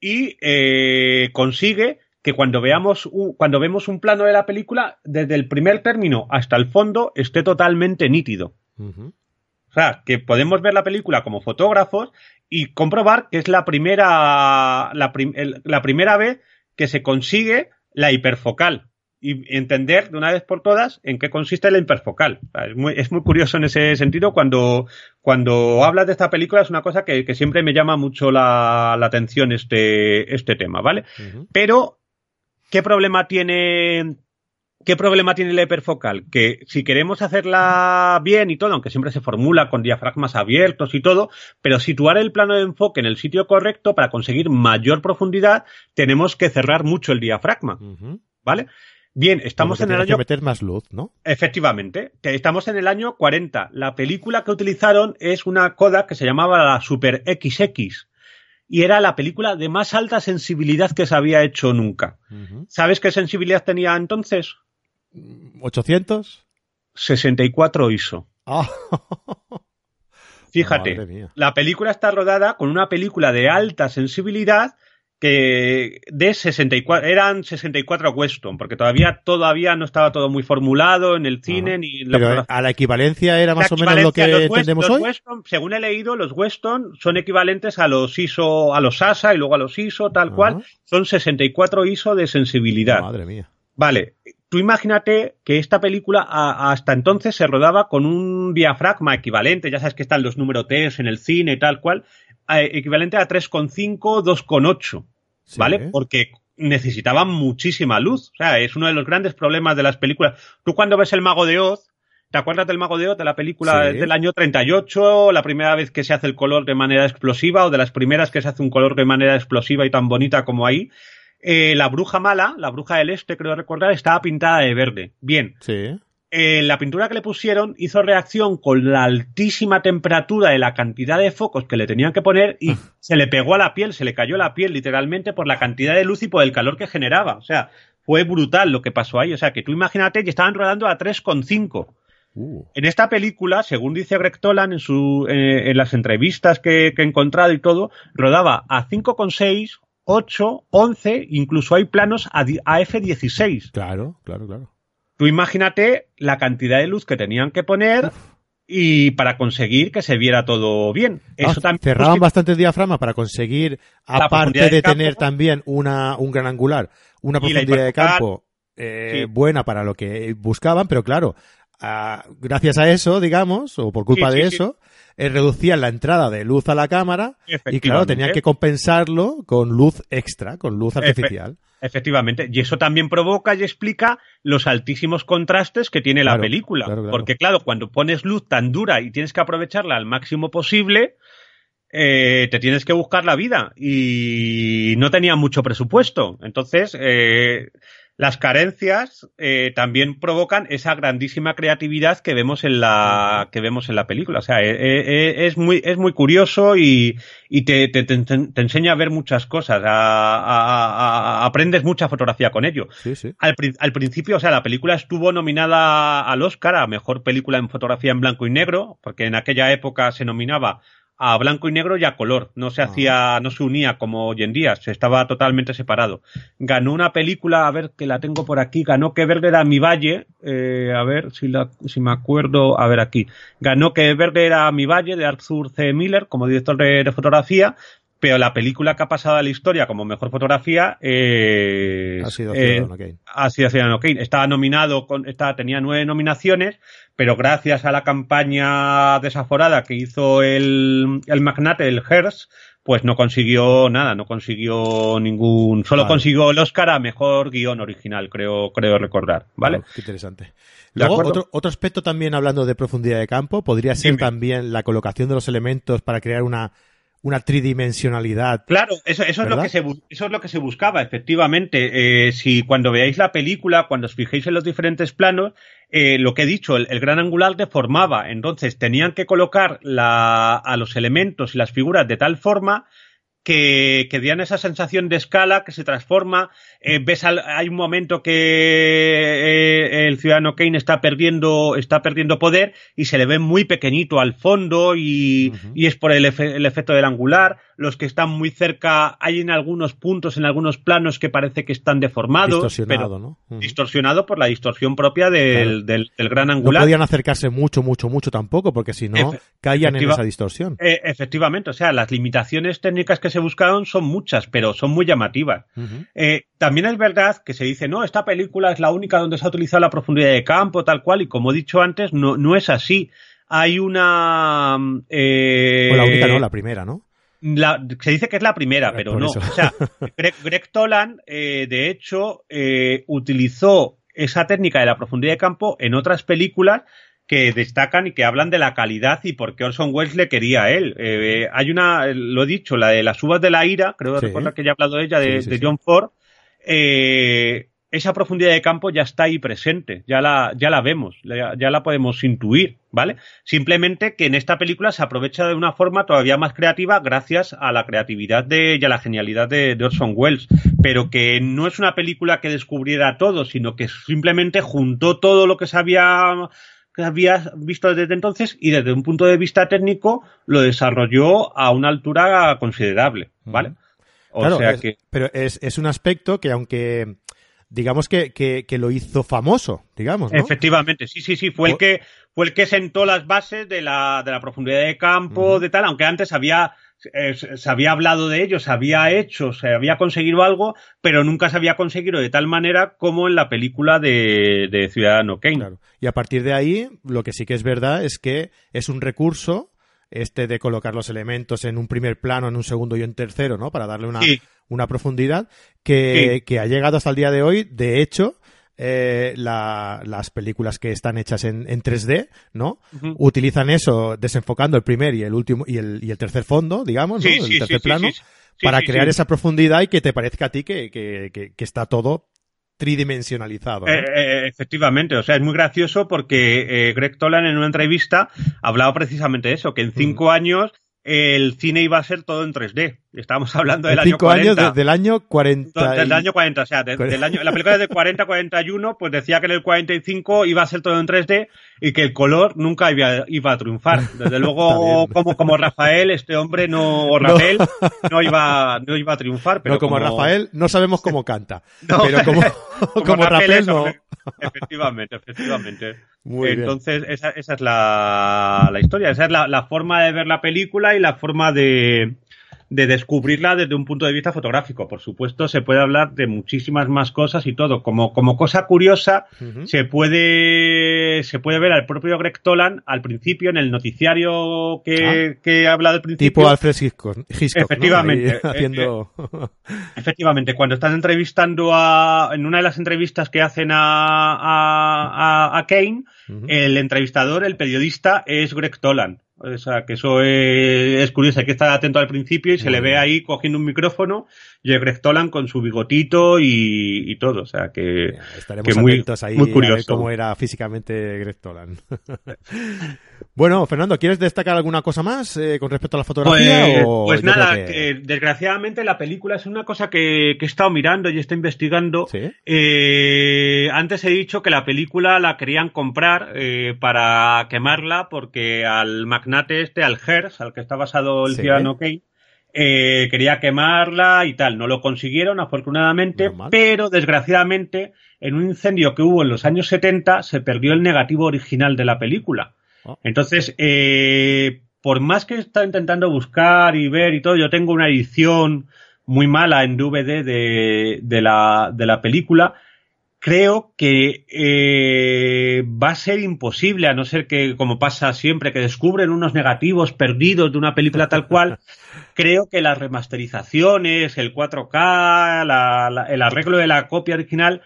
y eh, consigue que cuando veamos un, cuando vemos un plano de la película, desde el primer término hasta el fondo, esté totalmente nítido. O sea, que podemos ver la película como fotógrafos y comprobar que es la primera, la, la primera vez que se consigue la hiperfocal y entender de una vez por todas en qué consiste la hiperfocal. Es muy, es muy curioso en ese sentido cuando, cuando hablas de esta película es una cosa que, que siempre me llama mucho la, la atención este, este tema, ¿vale? Pero, ¿qué problema tiene ¿Qué problema tiene la hiperfocal? Que si queremos hacerla bien y todo, aunque siempre se formula con diafragmas abiertos y todo, pero situar el plano de enfoque en el sitio correcto para conseguir mayor profundidad, tenemos que cerrar mucho el diafragma. ¿Vale? Bien, estamos en el año. Que meter más luz, ¿no? Efectivamente. Estamos en el año 40. La película que utilizaron es una coda que se llamaba la Super XX. Y era la película de más alta sensibilidad que se había hecho nunca. ¿Sabes qué sensibilidad tenía entonces? ¿800? 64 ISO. Ah. Fíjate, la película está rodada con una película de alta sensibilidad que de 64 eran 64 Weston, porque todavía todavía no estaba todo muy formulado en el cine ni Pero a la equivalencia era más o menos lo que entendemos hoy. según he leído, los Weston son equivalentes a los ISO, a los ASA y luego a los ISO tal cual, son 64 ISO de sensibilidad. Madre mía. Vale, tú imagínate que esta película hasta entonces se rodaba con un diafragma equivalente, ya sabes que están los números T en el cine y tal cual, equivalente a 3,5, 2,8, ¿vale? Porque necesitaban muchísima luz. O sea, es uno de los grandes problemas de las películas. Tú cuando ves El Mago de Oz, ¿Te acuerdas del Mago de Oz, de la película del año 38? La primera vez que se hace el color de manera explosiva o de las primeras que se hace un color de manera explosiva y tan bonita como ahí. Eh, la bruja mala, la bruja del este, creo recordar, estaba pintada de verde. Bien. Sí. Eh, la pintura que le pusieron hizo reacción con la altísima temperatura de la cantidad de focos que le tenían que poner y se le pegó a la piel, se le cayó la piel literalmente por la cantidad de luz y por el calor que generaba. O sea, fue brutal lo que pasó ahí. O sea, que tú imagínate que estaban rodando a 3,5. Uh. En esta película, según dice Greg Tolan en, su, eh, en las entrevistas que, que, he encontrado y todo, rodaba a 5,6, 8, 11, incluso hay planos a, a F16. Claro, claro, claro. Tú imagínate la cantidad de luz que tenían que poner y para conseguir que se viera todo bien. Eso también, cerraban pues, bastantes diafragmas para conseguir, aparte de, tener también una, un gran angular, una profundidad de campo eh, buena para lo que buscaban, pero claro, gracias a eso, digamos, o por culpa de eso, eh, reducían la entrada de luz a la cámara y claro, tenían que compensarlo con luz extra, con luz artificial. Efectivamente, y eso también provoca y explica los altísimos contrastes que tiene la película. Porque claro, cuando pones luz tan dura y tienes que aprovecharla al máximo posible, eh, te tienes que buscar la vida y no tenía mucho presupuesto. Entonces, eh, las carencias eh, también provocan esa grandísima creatividad que vemos en la que vemos en la película. O sea, eh, eh, es muy es muy curioso y, y te, te, te, te, enseña a ver muchas cosas. A, a, a, aprendes mucha fotografía con ello. Sí, sí. Al, al, principio, o sea, la película estuvo nominada al Oscar a mejor película en fotografía en blanco y negro, porque en aquella época se nominaba a blanco y negro y a color. No se hacía, no se unía como hoy en día, se estaba totalmente separado. Ganó una película, a ver que la tengo por aquí, ganó Que Verde era mi valle, eh, a ver si, la, si me acuerdo, a ver aquí. Ganó Que Verde era mi valle de Arthur C. Miller como director de fotografía, pero la película que ha pasado a la historia como mejor fotografía eh, ha sido Ciudadano Kane. Ha sido Ciudadano Kane. Estaba nominado, con, estaba, tenía nueve nominaciones, pero gracias a la campaña desaforada que hizo el, el magnate, el Hearst, pues no consiguió nada, no consiguió ningún, solo vale. consiguió el Oscar a mejor guion original, creo, creo recordar, ¿vale? Oh, qué interesante. Luego, otro, otro aspecto también hablando de profundidad de campo, podría ser Dime. también la colocación de los elementos para crear una una tridimensionalidad. Claro, eso, eso, es lo que se, eso es lo que se buscaba, efectivamente. Eh, si cuando veáis la película, cuando os fijéis en los diferentes planos, eh, lo que he dicho, el, el, gran angular deformaba. Entonces tenían que colocar la, a los elementos y las figuras de tal forma que, que dieran esa sensación de escala que se transforma. Eh, ves al, hay un momento que eh, el ciudadano Kane está perdiendo, está perdiendo poder y se le ve muy pequeñito al fondo y, uh -huh. y es por el, efe, el, efecto del angular. Los que están muy cerca, hay en algunos puntos, en algunos planos que parece que están deformados. Distorsionado, pero ¿no? Uh -huh. Distorsionado por la distorsión propia del, claro. del, del, gran angular. No podían acercarse mucho, mucho, mucho tampoco, porque si no, Efe caían en esa distorsión. Eh, efectivamente, o sea, las limitaciones técnicas que se buscaron son muchas, pero son muy llamativas. Uh -huh. También es verdad que se dice, no, esta película es la única donde se ha utilizado la profundidad de campo, tal cual, y como he dicho antes, no, no es así. Hay una... Eh, o la única, no, la primera, ¿no? La, se dice que es la primera, pero no. Eso. O sea, Greg, Greg Tolan, eh, de hecho, eh, utilizó esa técnica de la profundidad de campo en otras películas que destacan y que hablan de la calidad y por qué Orson Welles le quería a él. Eh, hay una, lo he dicho, la de las uvas de la ira, creo sí. recordar que ya he hablado de ella, de, sí, sí, de John Ford. Eh, esa profundidad de campo ya está ahí presente, ya la, ya la vemos, ya, la podemos intuir, ¿vale? Simplemente que en esta película se aprovecha de una forma todavía más creativa gracias a la creatividad de, y a la genialidad de, Orson Welles, pero que no es una película que descubriera todo, sino que simplemente juntó todo lo que se había que había visto desde entonces y desde un punto de vista técnico lo desarrolló a una altura considerable, ¿vale? O claro, sea es, que... Pero es, es, un aspecto que aunque digamos que, que, que, lo hizo famoso, digamos, ¿no? Efectivamente, sí, sí, sí, fue el que fue el que sentó las bases de la, de la profundidad de campo, uh -huh. de tal, aunque antes había eh, se había hablado de ello, se había hecho, se había conseguido algo, pero nunca se había conseguido de tal manera como en la película de, de Ciudadano Kane. Claro. Y a partir de ahí, lo que sí que es verdad es que es un recurso este de colocar los elementos en un primer plano, en un segundo y en tercero, ¿no? Para darle una, sí. una profundidad que, sí. que ha llegado hasta el día de hoy. De hecho, eh, la, las películas que están hechas en, en 3D, ¿no? Utilizan eso desenfocando el primer y el último y el, y el tercer fondo, digamos, ¿no? el tercer plano, para crear esa profundidad y que te parezca a ti que, que, que está todo tridimensionalizado. ¿no? Eh, eh, efectivamente, o sea, es muy gracioso porque eh, Greg Tolan en una entrevista hablaba precisamente de eso, que en cinco mm. años el cine iba a ser todo en 3D. Estábamos hablando del año 40. años del año 40. Del año 40, o sea, de, del año, la película de 40-41, pues decía que en el 45 iba a ser todo en 3D y que el color nunca iba, iba a triunfar. Desde luego, como, como Rafael, este hombre no, o Rafael, no. no, iba, no iba a triunfar. Pero no, como, como, Rafael, no sabemos cómo canta. No, pero como, como, como Rafael, Rafael no. Efectivamente, efectivamente. Entonces, esa, esa, es la, la, historia, esa es la, la, forma de ver la película y la forma de, de descubrirla desde un punto de vista fotográfico. Por supuesto, se puede hablar de muchísimas más cosas y todo. Como, como cosa curiosa, uh -huh. se puede se puede ver al propio Greg Tolan al principio en el noticiario que, ah. que habla del principio. Tipo Alfred Hitchcock. Hitchcock efectivamente. ¿no? haciendo... efectivamente, cuando están entrevistando a, en una de las entrevistas que hacen a, a, a Kane, uh -huh. el entrevistador, el periodista, es Greg Tolan. O sea, que eso es, es, curioso, hay que estar atento al principio y se le ve ahí cogiendo un micrófono y Greg Tolan con su bigotito y, y todo. O sea, que, Estaremos que muy, atentos ahí muy curioso. a ver cómo era físicamente Greg Tolan. bueno, Fernando, ¿quieres destacar alguna cosa más eh, con respecto a la fotografía? Pues, o pues nada, que... que... desgraciadamente la película es una cosa que, que he estado mirando y he estado investigando. ¿Sí? Eh, antes he dicho que la película la querían comprar eh, para quemarla porque al magnate este, al Hertz, al que está basado el sí. ciudadano Kane, eh, quería quemarla y tal. No lo consiguieron, afortunadamente, pero desgraciadamente, en un incendio que hubo en los años 70, se perdió el negativo original de la película. Oh. Entonces, eh, por más que he estado intentando buscar y ver y todo, yo tengo una edición muy mala en DVD de, de, la, de la película creo que eh, va a ser imposible, a no ser que, como pasa siempre, que descubren unos negativos perdidos de una película tal cual. creo que las remasterizaciones, el 4K, la, la, el arreglo de la copia original,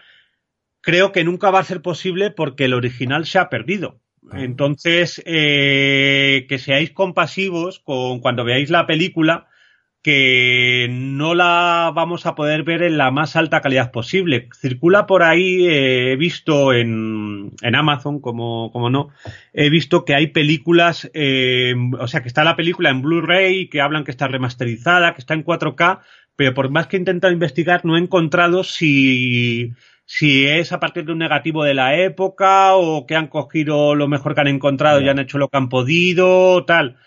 creo que nunca va a ser posible porque el original se ha perdido. Ah. Entonces, eh, que seáis compasivos con cuando veáis la película, que no la vamos a poder ver en la más alta calidad posible. Circula por ahí, eh, he visto en, en Amazon, como, como, no, he visto que hay películas, eh, o sea, que está la película en Blu-ray, que hablan que está remasterizada, que está en 4K, pero por más que he intentado investigar, no he encontrado si, si es a partir de un negativo de la época o que han cogido lo mejor que han encontrado y han hecho lo que han podido, tal.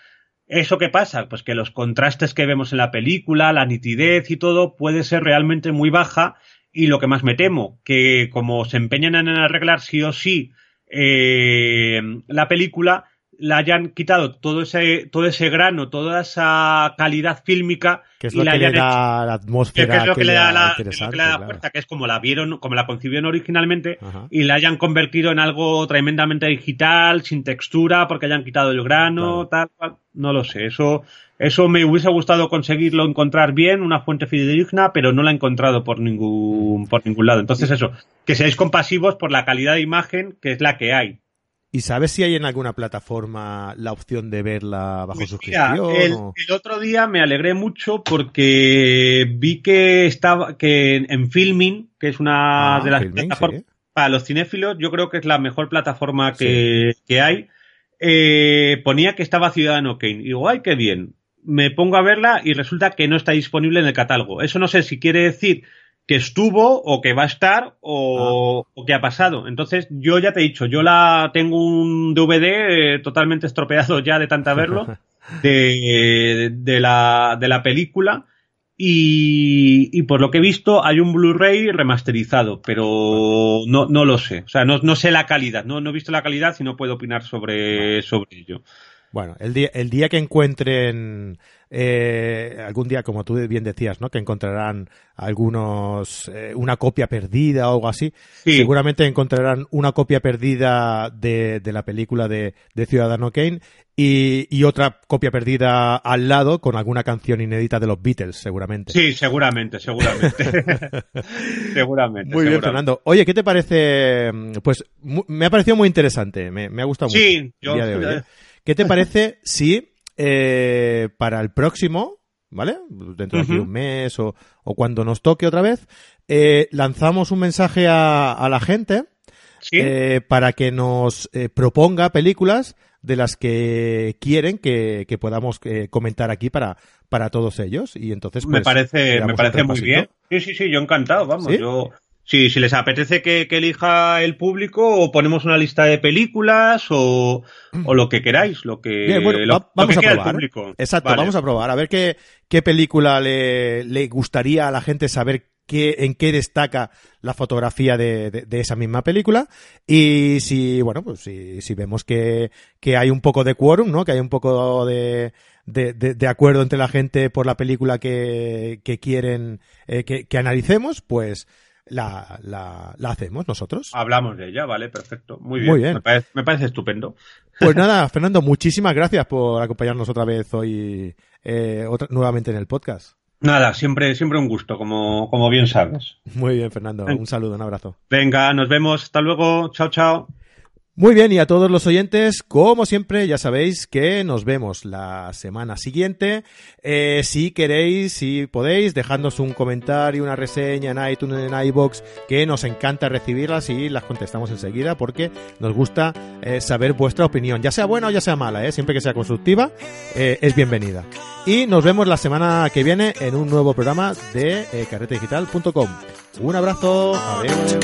¿Eso qué pasa? Pues que los contrastes que vemos en la película, la nitidez y todo puede ser realmente muy baja y lo que más me temo, que como se empeñan en arreglar sí o sí eh, la película, la hayan quitado todo ese, todo ese grano, toda esa calidad fílmica. Que es lo que le da la atmósfera. Que, es lo que, que le da la, que le da claro. fuerza, que es como la vieron, como la concibieron originalmente, Ajá. y la hayan convertido en algo tremendamente digital, sin textura, porque hayan quitado el grano, claro. tal, cual. No lo sé. Eso, eso me hubiese gustado conseguirlo encontrar bien, una fuente fidedigna, pero no la he encontrado por ningún, por ningún lado. Entonces eso, que seáis compasivos por la calidad de imagen, que es la que hay. ¿Y sabes si hay en alguna plataforma la opción de verla bajo pues suscripción? Mira, el, o... el, otro día me alegré mucho porque vi que estaba que en Filming, que es una ah, de las plataformas sí. para los cinéfilos, yo creo que es la mejor plataforma que, sí. que hay. Eh, ponía que estaba Ciudadano Kane. Y digo, ay, qué bien. Me pongo a verla y resulta que no está disponible en el catálogo. Eso no sé si quiere decir que estuvo o que va a estar o, ah. o, que ha pasado. Entonces, yo ya te he dicho, yo la tengo un DVD eh, totalmente estropeado ya de tanta verlo, de, de, la, de la película. Y, y, por lo que he visto, hay un Blu-ray remasterizado, pero no, no lo sé. O sea, no, no sé la calidad. No, no he visto la calidad y no puedo opinar sobre, sobre ello. Bueno, el día, el día que encuentren eh, algún día, como tú bien decías, ¿no? Que encontrarán algunos eh, una copia perdida o algo así. Seguramente encontrarán una copia perdida de, de la película de, de Ciudadano Kane y, y, otra copia perdida al lado con alguna canción inédita de los Beatles, seguramente. Sí, seguramente, seguramente. seguramente. Muy bien, Fernando. Oye, ¿qué te parece? Pues me ha parecido muy interesante, me, me ha gustado mucho. Sí, yo. ¿Qué te parece si eh, para el próximo, ¿vale? Dentro de un mes o, o, cuando nos toque otra vez, eh, lanzamos un mensaje a, a la gente eh, para que nos eh, proponga películas de las que quieren que, que podamos eh, comentar aquí para, para todos ellos. Y entonces, me pues, parece, me parece muy bien. Sí, sí, sí, yo encantado, vamos. Yo Sí, si les apetece que, elija el público o ponemos una lista de películas o, o lo que queráis, lo que, vamos a probar. Exacto, vamos a probar, a ver qué, qué película le, le gustaría a la gente saber qué, en qué destaca la fotografía de, de, esa misma película y si, bueno, pues si, si vemos que, que hay un poco de quórum, ¿no? Que hay un poco de, de, de, acuerdo entre la gente por la película que, que quieren eh, que, que analicemos, pues la, la, la, hacemos nosotros. Hablamos de ella, vale, perfecto. Muy bien. Muy bien. Me, parece, estupendo. Pues nada, Fernando, muchísimas gracias por acompañarnos otra vez hoy eh, otra, nuevamente en el podcast. Nada, siempre, siempre un gusto, como, como bien sabes. Muy bien, Fernando. Un saludo, un abrazo. Venga, nos vemos. Hasta luego. Chao, chao. Muy bien, y a todos los oyentes, como siempre, ya sabéis que nos vemos la semana siguiente. Eh, si queréis, si podéis, dejadnos un comentario, una reseña en iTunes, en iBox, que nos encanta recibirlas y las contestamos enseguida porque nos gusta eh, saber vuestra opinión, ya sea buena o ya sea mala, eh, siempre que sea constructiva, es bienvenida. Y nos vemos la semana que viene en un nuevo programa de carretedigital.com. Un abrazo, adiós.